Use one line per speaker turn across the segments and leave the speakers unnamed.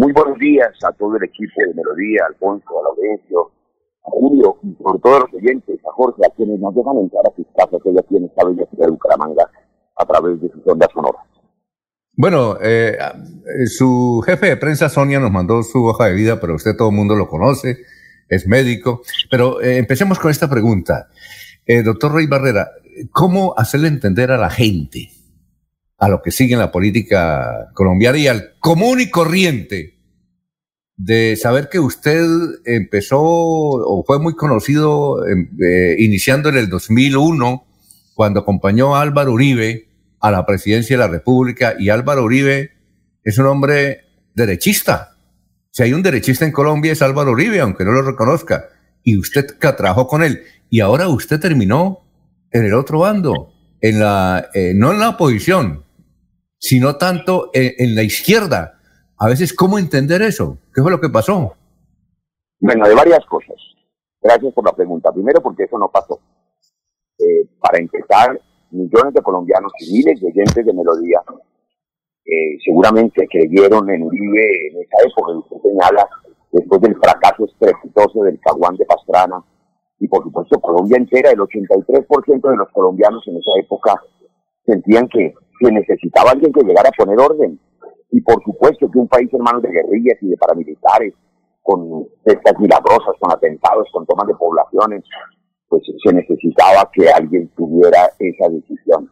Muy buenos días a todo el equipo de Melodía, Alfonso, a Laurencio, a Julio y por todos los oyentes, a Jorge, a quienes nos dejan entrar a sus casas hoy aquí en esta bella ciudad de Bucaramanga a través de sus ondas sonoras.
Bueno, eh, su jefe de prensa, Sonia, nos mandó su hoja de vida, pero usted todo el mundo lo conoce, es médico. Pero eh, empecemos con esta pregunta. Eh, doctor Rey Barrera, ¿cómo hacerle entender a la gente, a lo que sigue en la política colombiana y al común y corriente, de saber que usted empezó o fue muy conocido iniciando en el 2001, cuando acompañó a Álvaro Uribe a la presidencia de la República y Álvaro Uribe es un hombre derechista. Si hay un derechista en Colombia es Álvaro Uribe, aunque no lo reconozca. Y usted trabajó con él. Y ahora usted terminó en el otro bando, en la, eh, no en la oposición, sino tanto en, la izquierda. A veces, ¿cómo entender eso? ¿Qué fue lo que pasó?
Bueno, de varias cosas. Gracias por la pregunta. Primero, porque eso no pasó. Eh, para empezar, millones de colombianos y miles de oyentes de Melodía eh, seguramente creyeron en Uribe en esa época, usted señala, después del fracaso estrepitoso del Caguán de Pastrana, y por supuesto Colombia entera, el 83% de los colombianos en esa época sentían que se necesitaba alguien que llegara a poner orden. Y por supuesto que un país hermano de guerrillas y de paramilitares, con cestas milagrosas, con atentados, con tomas de poblaciones, pues se necesitaba que alguien tuviera esa decisión.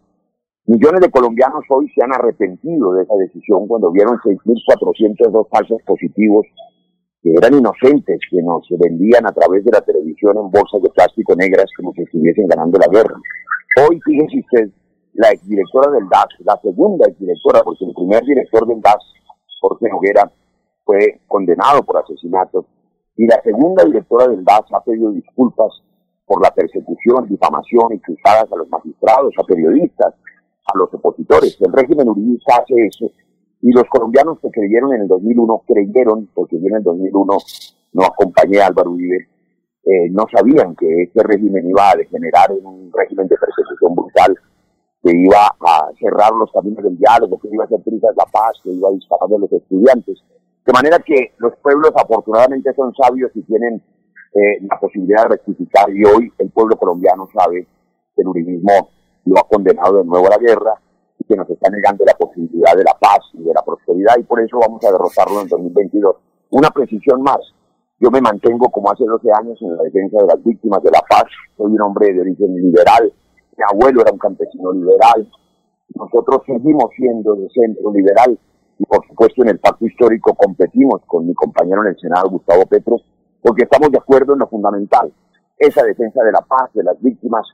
Millones de colombianos hoy se han arrepentido de esa decisión cuando vieron 6.402 falsos positivos que eran inocentes, que nos vendían a través de la televisión en bolsas de plástico negras como si estuviesen ganando la guerra. Hoy, fíjese usted, la exdirectora del DAS, la segunda exdirectora, porque el primer director del DAS, Jorge Noguera, fue condenado por asesinato, y la segunda directora del DAS ha pedido disculpas por la persecución, difamación y cruzadas a los magistrados, a periodistas, a los opositores. El régimen uribista hace eso y los colombianos que creyeron en el 2001 creyeron, porque yo en el 2001 no acompañé a Álvaro Uribe, eh, no sabían que este régimen iba a degenerar en un régimen de persecución brutal, que iba a cerrar los caminos del diálogo, que iba a hacer trizas la paz, que iba a disparar a los estudiantes. De manera que los pueblos afortunadamente son sabios y tienen eh, la posibilidad de rectificar y hoy el pueblo colombiano sabe que el uribismo lo ha condenado de nuevo a la guerra y que nos está negando la posibilidad de la paz y de la prosperidad y por eso vamos a derrotarlo en 2022. Una precisión más, yo me mantengo como hace 12 años en la defensa de las víctimas de la paz, soy un hombre de origen liberal, mi abuelo era un campesino liberal, nosotros seguimos siendo de centro liberal y por supuesto en el pacto histórico competimos con mi compañero en el Senado, Gustavo Petro, porque estamos de acuerdo en lo fundamental, esa defensa de la paz, de las víctimas,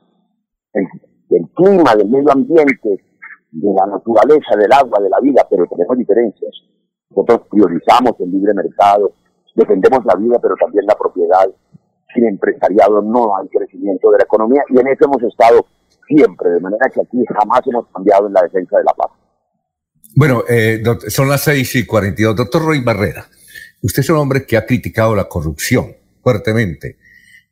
del clima, del medio ambiente, de la naturaleza, del agua, de la vida, pero tenemos diferencias. Nosotros priorizamos el libre mercado, defendemos la vida, pero también la propiedad. Sin empresariado no hay crecimiento de la economía y en eso hemos estado siempre, de manera que aquí jamás hemos cambiado en la defensa de la paz.
Bueno, eh, son las seis y dos. Doctor Roy Barrera, Usted es un hombre que ha criticado la corrupción fuertemente.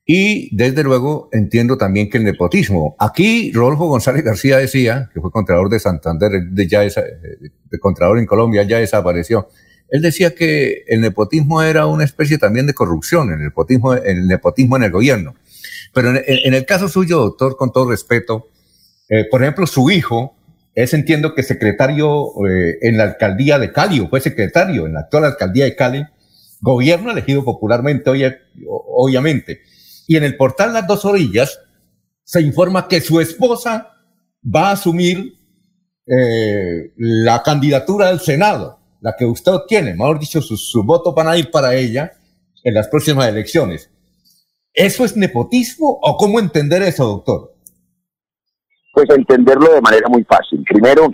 Y desde luego entiendo también que el nepotismo. Aquí Rodolfo González García decía, que fue contralor de Santander, de, ya esa, de contralor en Colombia, ya desapareció. Él decía que el nepotismo era una especie también de corrupción, el nepotismo, el nepotismo en el gobierno. Pero en, el caso suyo, doctor, con todo respeto, eh, por ejemplo, su hijo es, entiendo que secretario eh, en la alcaldía de Cali, o fue secretario en la actual alcaldía de Cali, gobierno elegido popularmente, obviamente. Y en el portal Las Dos Orillas se informa que su esposa va a asumir eh, la candidatura al Senado, la que usted tiene, mejor dicho, sus su votos van a ir para ella en las próximas elecciones. ¿Eso es nepotismo o cómo entender eso, doctor?
Pues entenderlo de manera muy fácil. Primero,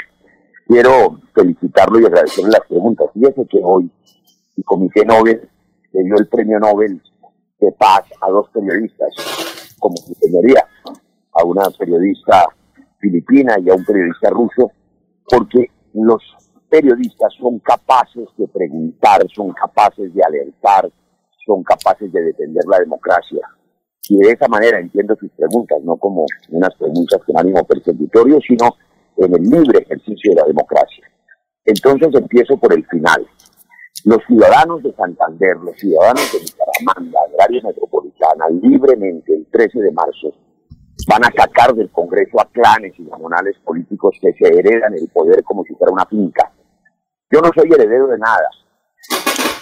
quiero felicitarlo y agradecerle las preguntas. Fíjese que hoy el Comité Nobel le dio el premio Nobel de paz a dos periodistas, como su señoría, a una periodista filipina y a un periodista ruso, porque los periodistas son capaces de preguntar, son capaces de alertar, son capaces de defender la democracia. Y de esa manera entiendo sus preguntas, no como unas preguntas con ánimo persecutorio, sino en el libre ejercicio de la democracia. Entonces empiezo por el final. Los ciudadanos de Santander, los ciudadanos de Bucaramanga, la área metropolitana, libremente el 13 de marzo, van a sacar del Congreso a clanes y gamonales políticos que se heredan el poder como si fuera una finca. Yo no soy heredero de nada.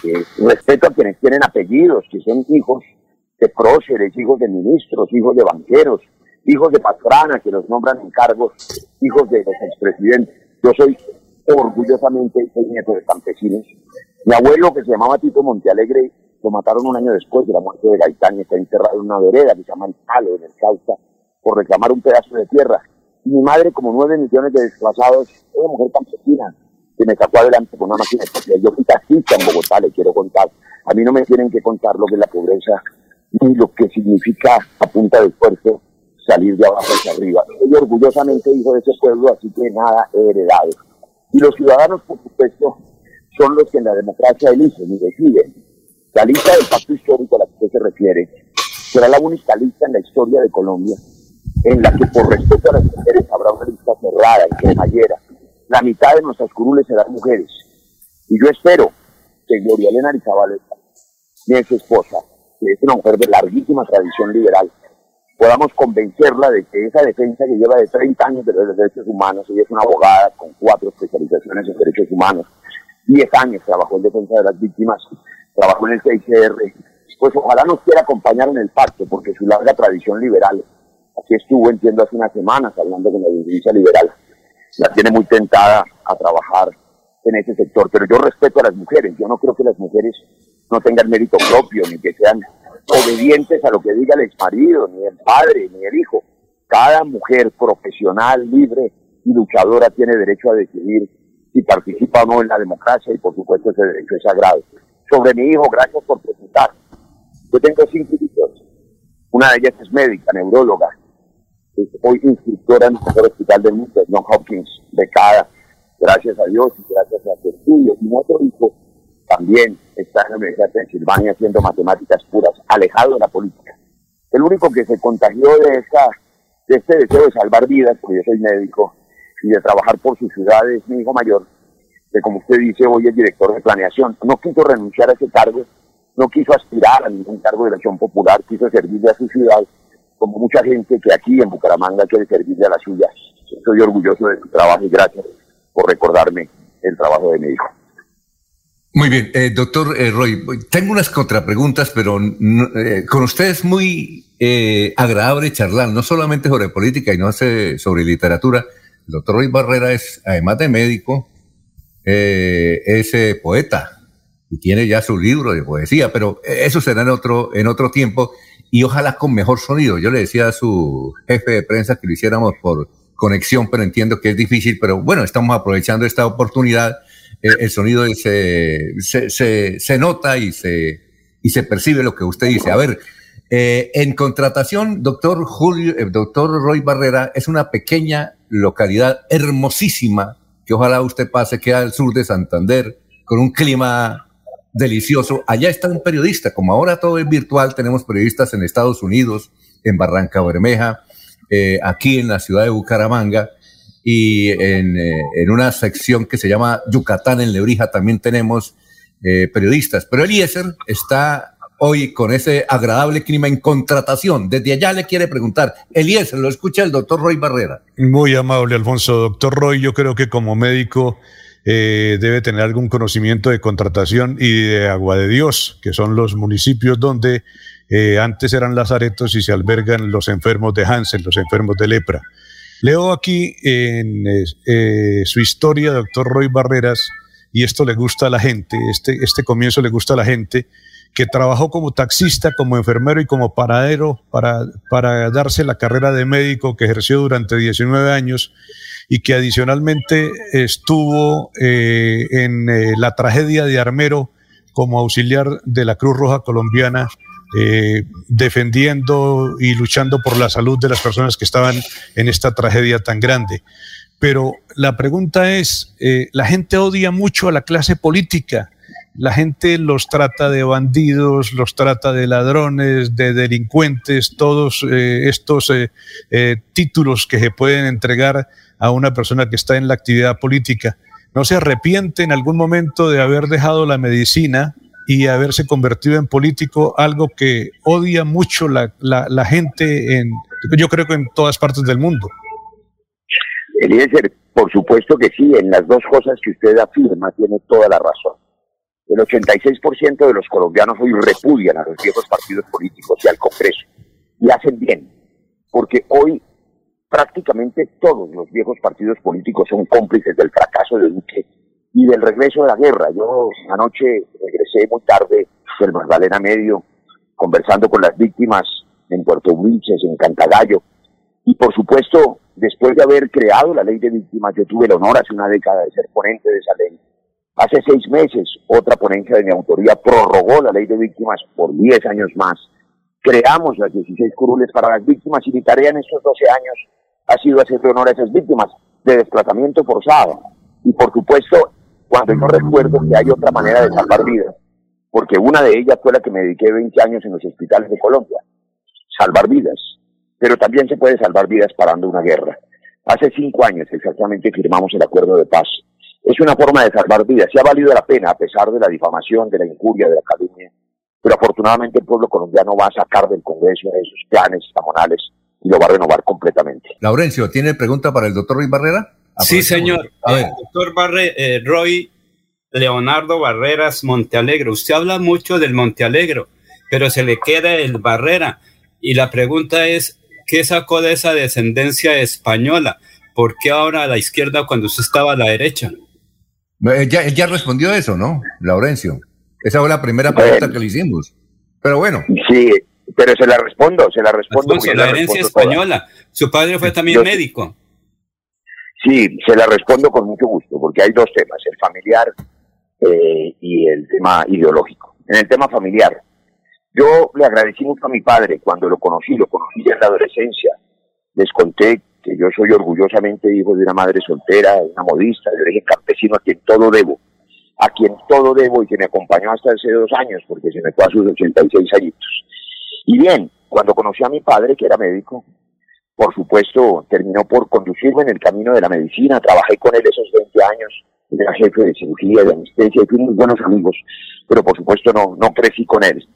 Eh, respeto a quienes tienen apellidos, que son hijos de próceres, hijos de ministros, hijos de banqueros, hijos de patrana que los nombran en cargos, hijos de los expresidentes. Yo soy orgullosamente nieto de campesinos. Mi abuelo, que se llamaba Tito Montealegre, lo mataron un año después de la muerte de Gaitán y está enterrado en una vereda que se llama El Palo, en el Cauca, por reclamar un pedazo de tierra. Mi madre, como nueve millones de desplazados, una mujer campesina que me sacó adelante con una máquina de Yo fui taxista en Bogotá, le quiero contar. A mí no me tienen que contar lo que es la pobreza ni lo que significa a punta de esfuerzo salir de abajo hacia arriba. Soy orgullosamente hijo de ese pueblo, así que nada he heredado. Y los ciudadanos, por supuesto, son los que en la democracia eligen y deciden. La lista del pacto histórico a la que usted se refiere será la única lista en la historia de Colombia en la que por respeto a las mujeres habrá una lista cerrada y cremallera. La mitad de nuestras curules serán mujeres. Y yo espero que Gloria Elena Arizabaleta, mi ex esposa, que es una mujer de larguísima tradición liberal, podamos convencerla de que esa defensa que lleva de 30 años de los derechos humanos, ella es una abogada con cuatro especializaciones en derechos humanos, 10 años trabajó en defensa de las víctimas, trabajó en el CICR, pues ojalá nos quiera acompañar en el pacto, porque su larga tradición liberal, aquí estuvo, entiendo, hace unas semanas hablando con la dirigencia liberal, la tiene muy tentada a trabajar en ese sector, pero yo respeto a las mujeres, yo no creo que las mujeres no tengan mérito propio, ni que sean obedientes a lo que diga el exmarido, ni el padre, ni el hijo. Cada mujer profesional, libre y luchadora tiene derecho a decidir si participa o no en la democracia y por supuesto ese derecho es sagrado. Sobre mi hijo, gracias por presentar. Yo tengo cinco hijos. Una de ellas es médica, neuróloga. Es hoy instructora en el mejor hospital del mundo, John Hopkins, becada. Gracias a Dios y gracias a su estudio. Y otro hijo también está en la Universidad de Pensilvania haciendo matemáticas puras, alejado de la política. El único que se contagió de, esta, de este deseo de salvar vidas, porque yo soy médico, y de trabajar por su ciudad es mi hijo mayor, que como usted dice, hoy es director de planeación. No quiso renunciar a ese cargo, no quiso aspirar a ningún cargo de elección popular, quiso servirle a su ciudad, como mucha gente que aquí en Bucaramanga quiere servirle a la suya. Estoy orgulloso de su trabajo y gracias por recordarme el trabajo de mi hijo.
Muy bien, eh, doctor eh, Roy, tengo unas contrapreguntas, pero eh, con usted es muy agradable charlar, no solamente sobre política y no sobre literatura. El doctor Roy Barrera es, además de médico, es poeta y tiene ya su libro de poesía, pero eso será en otro, en otro tiempo y ojalá con mejor sonido. Yo le decía a su jefe de prensa que lo hiciéramos por conexión, pero entiendo que es difícil, pero bueno, estamos aprovechando esta oportunidad eh, el sonido se, se, se, nota y se, y se percibe lo que usted dice. A ver, eh, en contratación, doctor Julio, eh, doctor Roy Barrera es una pequeña localidad hermosísima que ojalá usted pase, queda al sur de Santander, con un clima delicioso. Allá está un periodista, como ahora todo es virtual, tenemos periodistas en Estados Unidos, en Barranca Bermeja, aquí en la ciudad de Bucaramanga, y en, eh, en, una sección que se llama Yucatán en Lebrija también tenemos eh, periodistas. Pero Eliezer está hoy con ese agradable clima en contratación. Desde allá le quiere preguntar. Eliezer, lo escucha el doctor Roy Barrera.
Muy amable, Alfonso. Doctor Roy, yo creo que como médico eh, debe tener algún conocimiento de contratación y de Agua de Dios, que son los municipios donde antes eran lazaretos y se albergan los enfermos de Hansen, los enfermos de lepra. Leo aquí en eh, su historia, doctor Roy Barreras, y esto le gusta a la gente, este, este comienzo le gusta a la gente, que trabajó como taxista, como enfermero y como paradero para, para darse la carrera de médico que ejerció durante 19 años y que adicionalmente estuvo eh, en eh, la tragedia de Armero como auxiliar de la Cruz Roja Colombiana eh, defendiendo y luchando por la salud de las personas que estaban en esta tragedia tan grande. Pero la pregunta es, la gente odia mucho a la clase política, la gente los trata de bandidos, los trata de ladrones, de delincuentes, todos eh, estos títulos que se pueden entregar a una persona que está en la actividad política. ¿no se arrepiente en algún momento de haber dejado la medicina y haberse convertido en político, algo que odia mucho la, la, gente, en, yo creo que en todas partes del mundo?
Eliezer, por supuesto que sí, en las dos cosas que usted afirma tiene toda la razón. El 86% de los colombianos hoy repudian a los viejos partidos políticos y al Congreso. Y hacen bien, porque hoy prácticamente todos los viejos partidos políticos son cómplices del fracaso de Duque y del regreso de la guerra. Yo anoche regresé muy tarde del Magdalena Medio, conversando con las víctimas en Puerto Wilches, en Cantagallo. Y por supuesto, después de haber creado la ley de víctimas, yo tuve el honor hace una década de ser ponente de esa ley Hace seis meses, otra ponencia de mi autoría prorrogó la ley de víctimas por diez años más. Creamos las 16 curules para las víctimas y mi tarea en estos 12 años ha sido hacerle honor a esas víctimas de desplazamiento forzado. Y por supuesto, cuando yo recuerdo que hay otra manera de salvar vidas, porque una de ellas fue la que me dediqué 20 años en los hospitales de Colombia, salvar vidas. Pero también se puede salvar vidas parando una guerra. Hace cinco años exactamente firmamos el acuerdo de paz es una forma de salvar vidas. Y ha valido la pena, a pesar de la difamación, de la injuria, de la calumnia. Pero afortunadamente el pueblo colombiano va a sacar del Congreso esos planes estamonales y lo va a renovar completamente.
Laurencio, ¿tiene pregunta para el doctor Roy Barrera?
Sí, señor. A doctor Barre, eh, Roy Leonardo Barreras Montealegro. Usted habla mucho del Montealegro, pero se le queda el Barrera. Y la pregunta es, ¿qué sacó de esa descendencia española? ¿Por qué ahora a la izquierda cuando usted estaba a la derecha?
Él ya, ya respondió eso, ¿no, Laurencio? Esa fue la primera pregunta que le hicimos. Pero bueno.
Sí, pero se la respondo, se la respondo.
la herencia española. Su padre fue también médico.
Sí, se la respondo con mucho gusto, porque hay dos temas, el familiar eh, y el tema ideológico. En el tema familiar, yo le agradecí mucho a mi padre cuando lo conocí, lo conocí ya en la adolescencia. Les conté que yo soy orgullosamente hijo de una madre soltera, una modista, de origen campesino, a quien todo debo, a quien todo debo y que me acompañó hasta hace dos años, porque se me fue a sus 86 años. Y bien, cuando conocí a mi padre, que era médico, por supuesto, terminó por conducirme en el camino de la medicina, trabajé con él esos 20 años, era jefe de cirugía, de anestesia, y fuimos buenos amigos, pero por supuesto no crecí con él.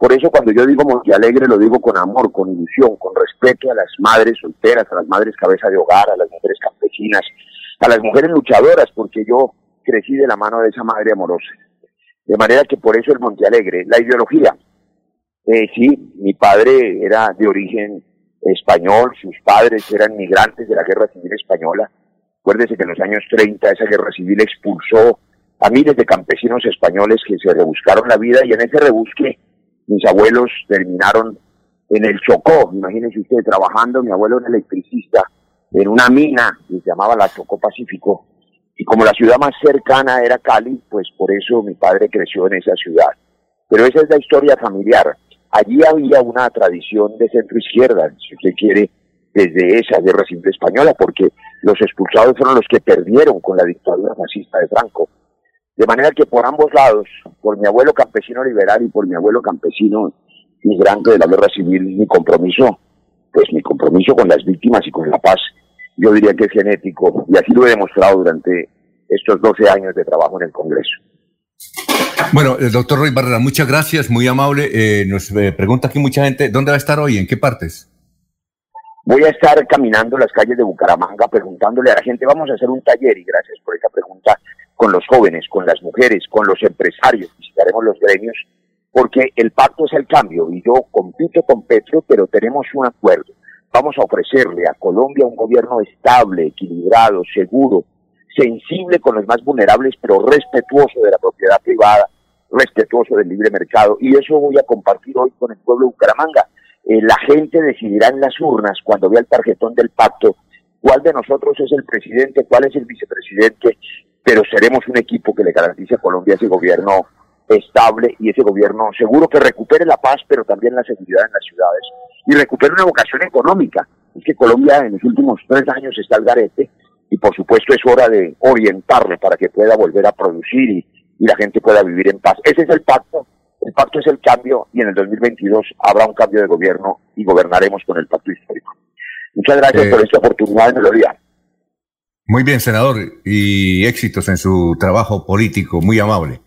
Por eso cuando yo digo Alegre lo digo con amor, con ilusión, con respeto a las madres solteras, a las madres cabeza de hogar, a las mujeres campesinas, a las mujeres luchadoras, porque yo crecí de la mano de esa madre amorosa. De manera que por eso el Alegre, la ideología. Eh, sí, mi padre era de origen español, sus padres eran migrantes de la Guerra Civil Española. Acuérdese que en los años 30 esa guerra civil expulsó a miles de campesinos españoles que se rebuscaron la vida y en ese rebusque mis abuelos terminaron en el Chocó, imagínense usted, trabajando, mi abuelo era electricista, en una mina que se llamaba la Chocó Pacífico, y como la ciudad más cercana era Cali, pues por eso mi padre creció en esa ciudad. Pero esa es la historia familiar. Allí había una tradición de centro izquierda, si usted quiere, desde esa guerra civil española, porque los expulsados fueron los que perdieron con la dictadura fascista de Franco. De manera que por ambos lados, por mi abuelo campesino liberal y por mi abuelo campesino migrante de la guerra civil, mi compromiso, pues mi compromiso con las víctimas y con la paz, yo diría que es genético y así lo he demostrado durante estos 12 años de trabajo en el Congreso.
Bueno, el doctor Roy Barrera, muchas gracias, muy amable. Eh, nos eh, pregunta aquí mucha gente, ¿dónde va a estar hoy? ¿En qué partes?
Voy a estar caminando las calles de Bucaramanga preguntándole a la gente, vamos a hacer un taller y gracias por esa pregunta con los jóvenes, con las mujeres, con los empresarios, visitaremos los gremios, porque el pacto es el cambio y yo compito con Petro, pero tenemos un acuerdo. Vamos a ofrecerle a Colombia un gobierno estable, equilibrado, seguro, sensible con los más vulnerables, pero respetuoso de la propiedad privada, respetuoso del libre mercado. Y eso voy a compartir hoy con el pueblo de Bucaramanga. Eh, la gente decidirá en las urnas, cuando vea el tarjetón del pacto, cuál de nosotros es el presidente, cuál es el vicepresidente, pero seremos un equipo que le garantice a Colombia ese gobierno estable y ese gobierno seguro que recupere la paz, pero también la seguridad en las ciudades y recupere una vocación económica. Es que Colombia en los últimos tres años está al garete y por supuesto es hora de orientarle para que pueda volver a producir y, y la gente pueda vivir en paz. Ese es el pacto. El pacto es el cambio y en el 2022 habrá un cambio de gobierno y gobernaremos con el pacto histórico. Muchas gracias eh, por esta oportunidad, Melodía.
Muy bien, senador, y éxitos en su trabajo político, muy amable.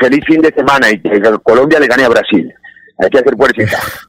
Feliz fin de semana y que Colombia le gane a Brasil. Hay que hacer fuerza.